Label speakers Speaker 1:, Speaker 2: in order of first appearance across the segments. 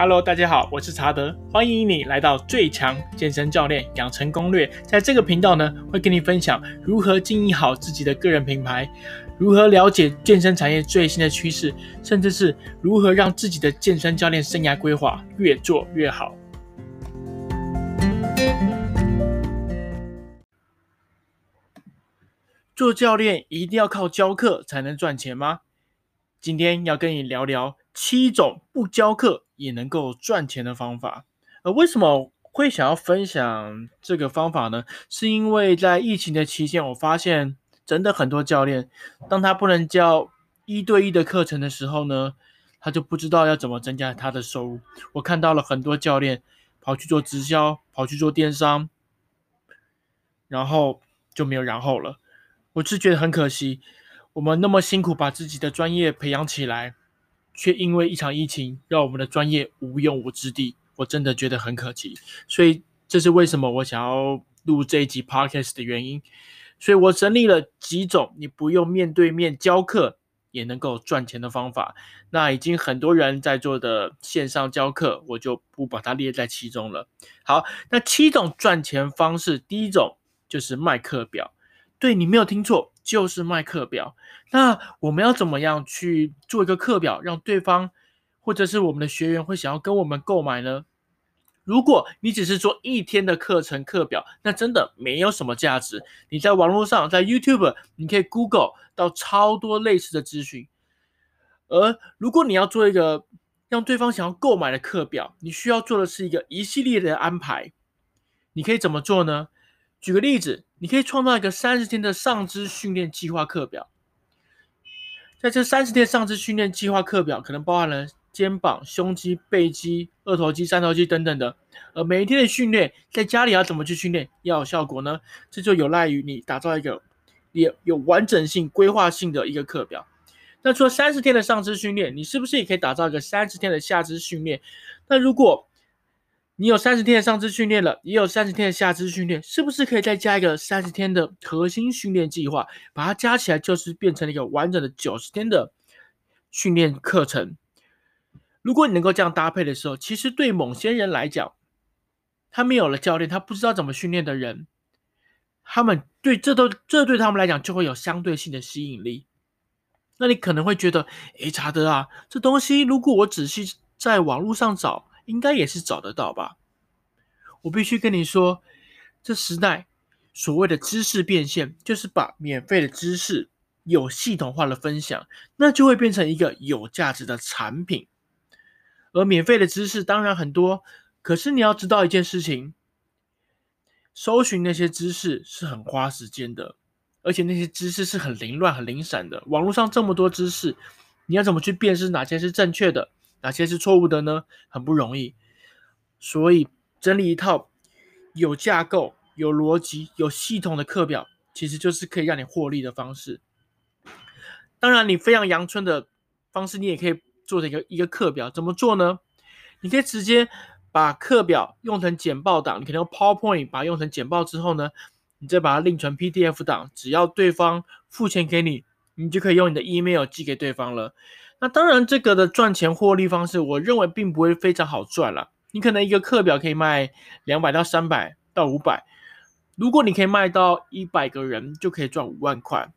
Speaker 1: Hello，大家好，我是查德，欢迎你来到最强健身教练养成攻略。在这个频道呢，会跟你分享如何经营好自己的个人品牌，如何了解健身产业最新的趋势，甚至是如何让自己的健身教练生涯规划越做越好。做教练一定要靠教课才能赚钱吗？今天要跟你聊聊七种不教课也能够赚钱的方法。呃，为什么会想要分享这个方法呢？是因为在疫情的期间，我发现真的很多教练，当他不能教一对一的课程的时候呢，他就不知道要怎么增加他的收入。我看到了很多教练跑去做直销，跑去做电商，然后就没有然后了。我是觉得很可惜，我们那么辛苦把自己的专业培养起来，却因为一场疫情让我们的专业无用武之地，我真的觉得很可惜。所以这是为什么我想要录这一集 podcast 的原因。所以我整理了几种你不用面对面教课也能够赚钱的方法。那已经很多人在做的线上教课，我就不把它列在其中了。好，那七种赚钱方式，第一种就是卖课表。对，你没有听错，就是卖课表。那我们要怎么样去做一个课表，让对方或者是我们的学员会想要跟我们购买呢？如果你只是做一天的课程课表，那真的没有什么价值。你在网络上，在 YouTube，你可以 Google 到超多类似的资讯。而如果你要做一个让对方想要购买的课表，你需要做的是一个一系列的安排。你可以怎么做呢？举个例子，你可以创造一个三十天的上肢训练计划课表。在这三十天上肢训练计划课表，可能包含了肩膀、胸肌、背肌、二头肌、三头肌等等的。而每一天的训练，在家里要怎么去训练，要有效果呢？这就有赖于你打造一个也有完整性、规划性的一个课表。那除了三十天的上肢训练，你是不是也可以打造一个三十天的下肢训练？那如果你有三十天的上肢训练了，也有三十天的下肢训练，是不是可以再加一个三十天的核心训练计划，把它加起来就是变成了一个完整的九十天的训练课程？如果你能够这样搭配的时候，其实对某些人来讲，他没有了教练，他不知道怎么训练的人，他们对这都这对他们来讲就会有相对性的吸引力。那你可能会觉得，诶，查德啊，这东西如果我仔细在网络上找。应该也是找得到吧？我必须跟你说，这时代所谓的知识变现，就是把免费的知识有系统化的分享，那就会变成一个有价值的产品。而免费的知识当然很多，可是你要知道一件事情：搜寻那些知识是很花时间的，而且那些知识是很凌乱、很零散的。网络上这么多知识，你要怎么去辨识哪些是正确的？哪些是错误的呢？很不容易，所以整理一套有架构、有逻辑、有系统的课表，其实就是可以让你获利的方式。当然，你飞扬阳春的方式，你也可以做成一个一个课表。怎么做呢？你可以直接把课表用成简报档，你可能用 PowerPoint 把它用成简报之后呢，你再把它另存 PDF 档，只要对方付钱给你，你就可以用你的 email 寄给对方了。那当然，这个的赚钱获利方式，我认为并不会非常好赚了。你可能一个课表可以卖两百到三百到五百，如果你可以卖到一百个人，就可以赚五万块，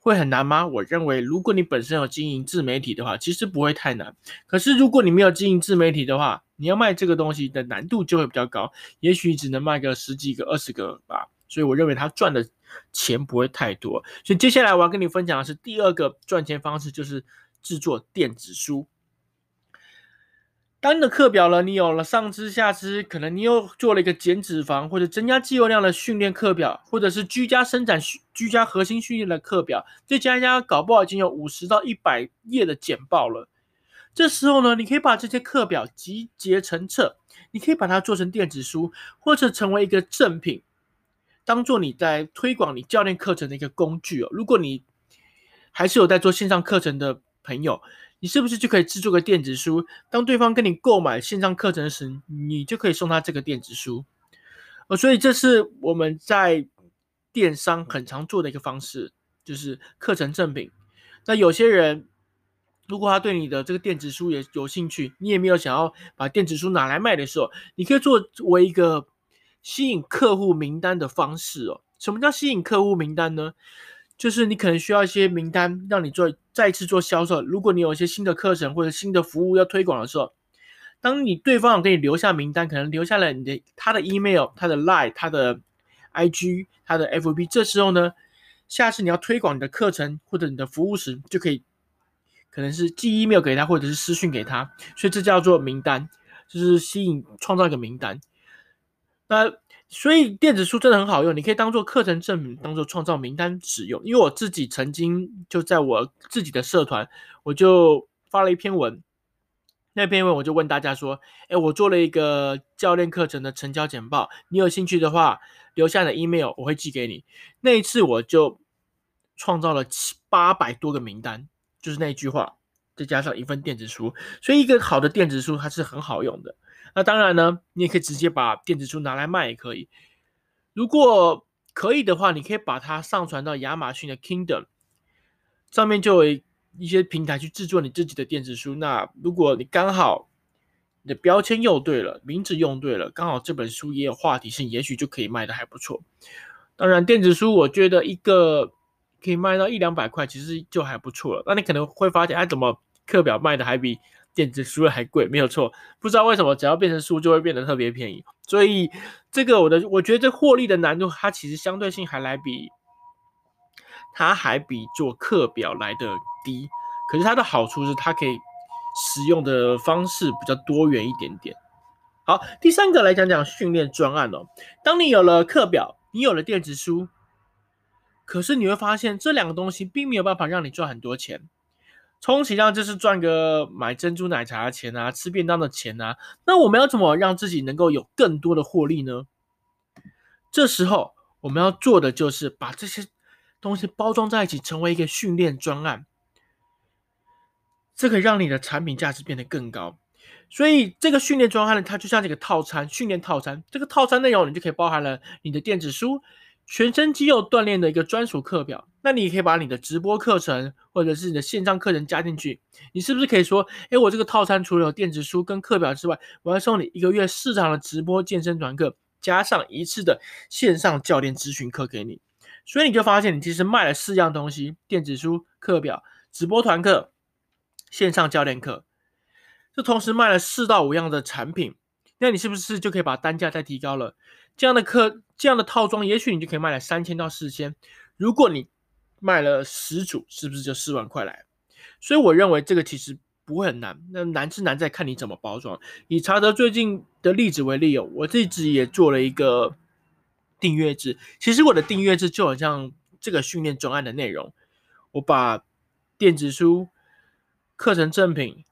Speaker 1: 会很难吗？我认为，如果你本身有经营自媒体的话，其实不会太难。可是如果你没有经营自媒体的话，你要卖这个东西的难度就会比较高，也许只能卖个十几个、二十个吧。所以我认为他赚的钱不会太多。所以接下来我要跟你分享的是第二个赚钱方式，就是。制作电子书。当你的课表了，你有了上肢、下肢，可能你又做了一个减脂肪或者增加肌肉量的训练课表，或者是居家伸展、居家核心训练的课表，这加一加，搞不好已经有五十到一百页的简报了。这时候呢，你可以把这些课表集结成册，你可以把它做成电子书，或者成为一个赠品，当做你在推广你教练课程的一个工具哦。如果你还是有在做线上课程的，朋友，你是不是就可以制作个电子书？当对方跟你购买线上课程时，你就可以送他这个电子书。呃，所以这是我们在电商很常做的一个方式，就是课程赠品。那有些人如果他对你的这个电子书也有兴趣，你也没有想要把电子书拿来卖的时候，你可以作为一个吸引客户名单的方式哦。什么叫吸引客户名单呢？就是你可能需要一些名单，让你做再次做销售。如果你有一些新的课程或者新的服务要推广的时候，当你对方给你留下名单，可能留下了你的他的 email、他的 line、他的 IG、他的 FB，这时候呢，下次你要推广你的课程或者你的服务时，就可以可能是寄 email 给他，或者是私讯给他。所以这叫做名单，就是吸引创造一个名单。那所以电子书真的很好用，你可以当做课程证明，当做创造名单使用。因为我自己曾经就在我自己的社团，我就发了一篇文，那篇文我就问大家说：“哎，我做了一个教练课程的成交简报，你有兴趣的话，留下你的 email，我会寄给你。”那一次我就创造了七八百多个名单，就是那句话，再加上一份电子书，所以一个好的电子书它是很好用的。那当然呢，你也可以直接把电子书拿来卖，也可以。如果可以的话，你可以把它上传到亚马逊的 Kindle 上面，就有一些平台去制作你自己的电子书。那如果你刚好你的标签用对了，名字用对了，刚好这本书也有话题性，也许就可以卖得还不错。当然，电子书我觉得一个可以卖到一两百块，其实就还不错了。那你可能会发现，哎，怎么课表卖的还比电子书还贵，没有错，不知道为什么，只要变成书就会变得特别便宜。所以这个我的，我觉得这获利的难度，它其实相对性还来比，它还比做课表来的低。可是它的好处是，它可以使用的方式比较多元一点点。好，第三个来讲讲训练专案哦。当你有了课表，你有了电子书，可是你会发现这两个东西并没有办法让你赚很多钱。充其量就是赚个买珍珠奶茶的钱啊，吃便当的钱啊。那我们要怎么让自己能够有更多的获利呢？这时候我们要做的就是把这些东西包装在一起，成为一个训练专案。这可以让你的产品价值变得更高。所以这个训练专案呢，它就像这个套餐，训练套餐。这个套餐内容你就可以包含了你的电子书。全身肌肉锻炼的一个专属课表，那你也可以把你的直播课程或者是你的线上课程加进去。你是不是可以说，诶，我这个套餐除了有电子书跟课表之外，我要送你一个月四场的直播健身团课，加上一次的线上教练咨询课给你。所以你就发现，你其实卖了四样东西：电子书、课表、直播团课、线上教练课。这同时卖了四到五样的产品，那你是不是就可以把单价再提高了？这样的课，这样的套装，也许你就可以卖了三千到四千。如果你卖了十组，是不是就四万块来？所以我认为这个其实不会很难。那难是难在看你怎么包装。以查德最近的例子为例哦，我自己也做了一个订阅制。其实我的订阅制就好像这个训练专案的内容，我把电子书、课程赠品、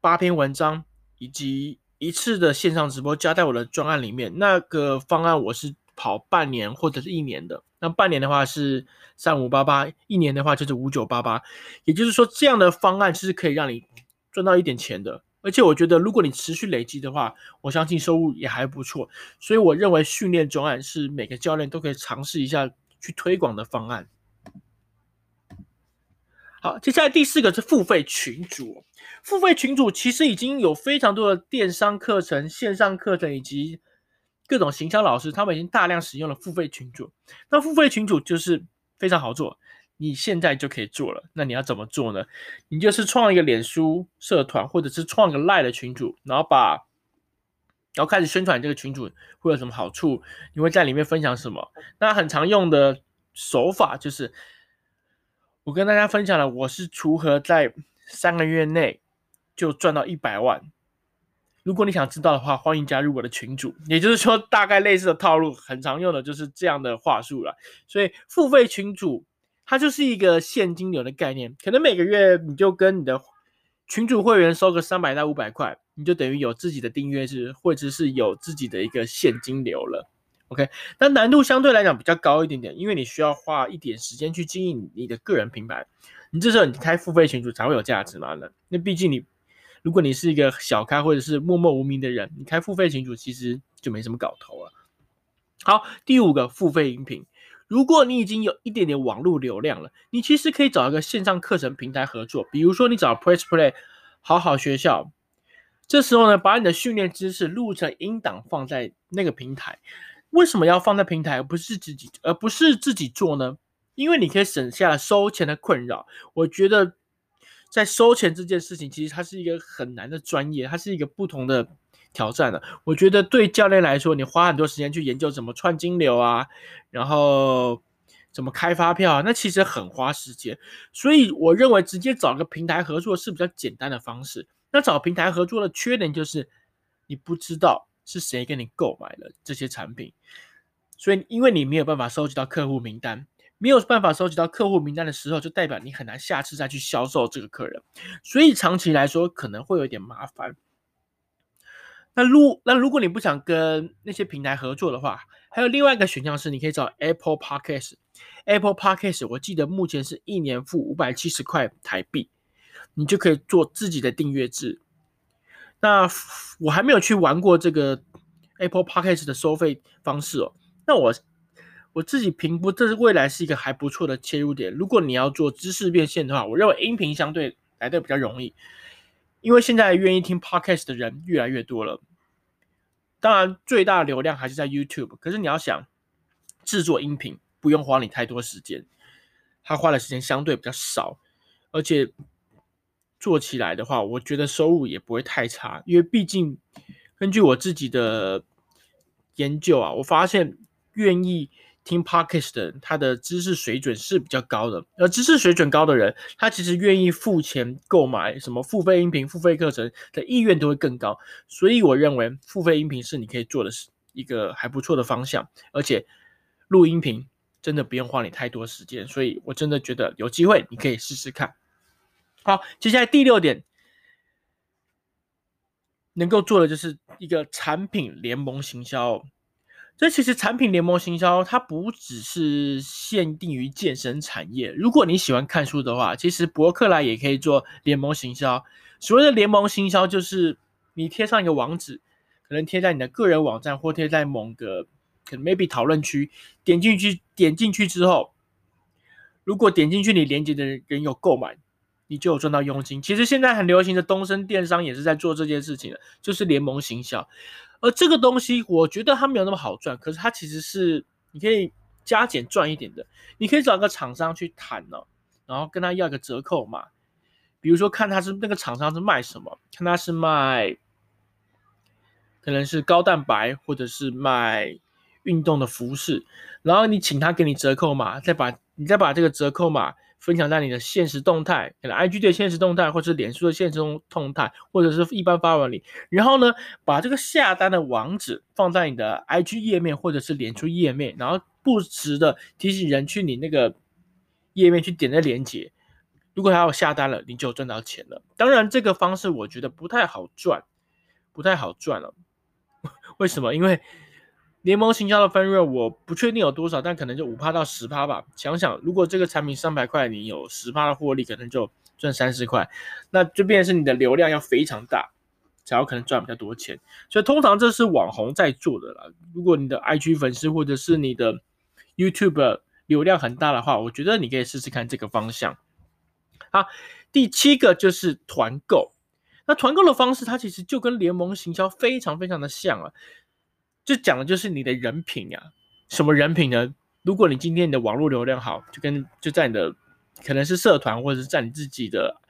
Speaker 1: 八篇文章以及一次的线上直播加在我的专案里面，那个方案我是跑半年或者是一年的。那半年的话是三五八八，一年的话就是五九八八。也就是说，这样的方案是可以让你赚到一点钱的。而且我觉得，如果你持续累积的话，我相信收入也还不错。所以我认为训练专案是每个教练都可以尝试一下去推广的方案。好，接下来第四个是付费群组。付费群组其实已经有非常多的电商课程、线上课程以及各种行销老师，他们已经大量使用了付费群组。那付费群组就是非常好做，你现在就可以做了。那你要怎么做呢？你就是创一个脸书社团，或者是创一个 LINE 的群组，然后把，然后开始宣传这个群组会有什么好处，你会在里面分享什么？那很常用的手法就是。我跟大家分享了，我是如何在三个月内就赚到一百万。如果你想知道的话，欢迎加入我的群组。也就是说，大概类似的套路，很常用的就是这样的话术了。所以，付费群组它就是一个现金流的概念，可能每个月你就跟你的群主会员收个三百到五百块，你就等于有自己的订阅制，或者是有自己的一个现金流了。OK，那难度相对来讲比较高一点点，因为你需要花一点时间去经营你的个人品牌。你这时候你开付费群组才会有价值嘛？那那毕竟你，如果你是一个小开或者是默默无名的人，你开付费群组其实就没什么搞头了。好，第五个付费音频，如果你已经有一点点网络流量了，你其实可以找一个线上课程平台合作，比如说你找 Press Play、好好学校。这时候呢，把你的训练知识录成音档放在那个平台。为什么要放在平台而不是自己，而不是自己做呢？因为你可以省下收钱的困扰。我觉得在收钱这件事情，其实它是一个很难的专业，它是一个不同的挑战的。我觉得对教练来说，你花很多时间去研究怎么串金流啊，然后怎么开发票啊，那其实很花时间。所以我认为直接找个平台合作是比较简单的方式。那找平台合作的缺点就是你不知道是谁跟你购买了这些产品，所以因为你没有办法收集到客户名单，没有办法收集到客户名单的时候，就代表你很难下次再去销售这个客人，所以长期来说可能会有点麻烦。那如那如果你不想跟那些平台合作的话，还有另外一个选项是，你可以找 Apple Podcast。Apple Podcast 我记得目前是一年付五百七十块台币，你就可以做自己的订阅制。那我还没有去玩过这个 Apple Podcast 的收费方式哦。那我我自己评估，这是未来是一个还不错的切入点。如果你要做知识变现的话，我认为音频相对来的比较容易。因为现在愿意听 Podcast 的人越来越多了，当然最大的流量还是在 YouTube。可是你要想制作音频，不用花你太多时间，他花的时间相对比较少，而且做起来的话，我觉得收入也不会太差。因为毕竟根据我自己的研究啊，我发现愿意。听 Podcast 的人，他的知识水准是比较高的，而知识水准高的人，他其实愿意付钱购买什么付费音频、付费课程的意愿都会更高。所以我认为付费音频是你可以做的是一个还不错的方向，而且录音频真的不用花你太多时间，所以我真的觉得有机会你可以试试看。好，接下来第六点能够做的就是一个产品联盟行销。这其实产品联盟行销，它不只是限定于健身产业。如果你喜欢看书的话，其实博客来也可以做联盟行销。所谓的联盟行销，就是你贴上一个网址，可能贴在你的个人网站，或贴在某个可能 maybe 讨论区，点进去，点进去之后，如果点进去你连接的人有购买，你就有赚到佣金。其实现在很流行的东森电商也是在做这件事情的，就是联盟行销。而这个东西，我觉得它没有那么好赚，可是它其实是你可以加减赚一点的。你可以找个厂商去谈呢，然后跟他要个折扣码，比如说看他是那个厂商是卖什么，看他是卖可能是高蛋白，或者是卖运动的服饰，然后你请他给你折扣码，再把你再把这个折扣码。分享在你的现实动态，可能 IG 的现实动态，或者是脸书的现实动态，或者是一般发文里。然后呢，把这个下单的网址放在你的 IG 页面或者是脸书页面，然后不时的提醒人去你那个页面去点那链接。如果他要下单了，你就赚到钱了。当然，这个方式我觉得不太好赚，不太好赚了。为什么？因为联盟行销的分润我不确定有多少，但可能就五趴到十趴吧。想想，如果这个产品三百块，你有十趴的获利，可能就赚三十块，那就变成是你的流量要非常大，才有可能赚比较多钱。所以通常这是网红在做的啦。如果你的 IG 粉丝或者是你的 YouTube 流量很大的话，我觉得你可以试试看这个方向。好，第七个就是团购。那团购的方式，它其实就跟联盟行销非常非常的像啊。就讲的就是你的人品呀、啊，什么人品呢？如果你今天你的网络流量好，就跟就在你的可能是社团或者是在你自己的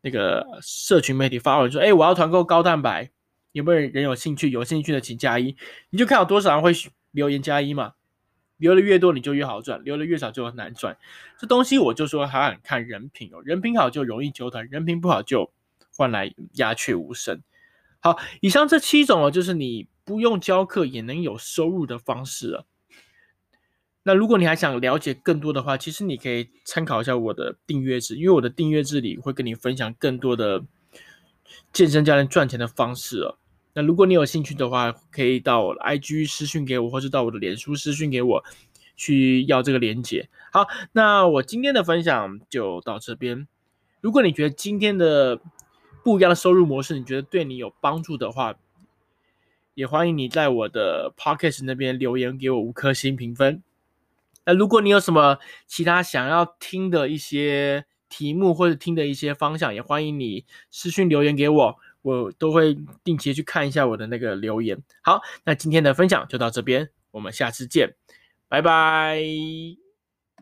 Speaker 1: 那个社群媒体发文说，哎，我要团购高蛋白，有没有人有兴趣？有兴趣的请加一，你就看有多少人会留言加一嘛。留的越多你就越好赚，留的越少就很难赚。这东西我就说还很看人品哦，人品好就容易求团，人品不好就换来鸦雀无声。好，以上这七种哦，就是你。不用教课也能有收入的方式了。那如果你还想了解更多的话，其实你可以参考一下我的订阅制，因为我的订阅制里会跟你分享更多的健身教练赚钱的方式哦。那如果你有兴趣的话，可以到我的 IG 私讯给我，或是到我的脸书私讯给我，去要这个链接。好，那我今天的分享就到这边。如果你觉得今天的不一样的收入模式，你觉得对你有帮助的话，也欢迎你在我的 Podcast 那边留言给我五颗星评分。那如果你有什么其他想要听的一些题目或者听的一些方向，也欢迎你私信留言给我，我都会定期去看一下我的那个留言。好，那今天的分享就到这边，我们下次见，拜拜。